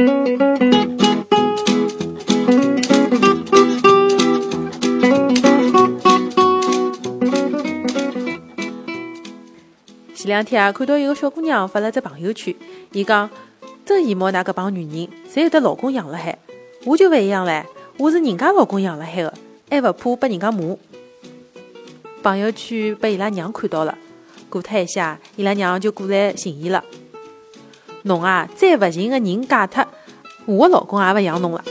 前两天啊，看到一个小姑娘发了只朋友圈，伊讲真羡慕㑚搿帮女人，侪有得老公养了海，我就勿一样唻，我是人家老公养了海的，还勿怕被人家骂。朋友圈被伊拉娘看到了，过脱一下，伊拉娘就过来寻伊了。侬啊，再勿行个人嫁脱，我的老公也勿养侬了。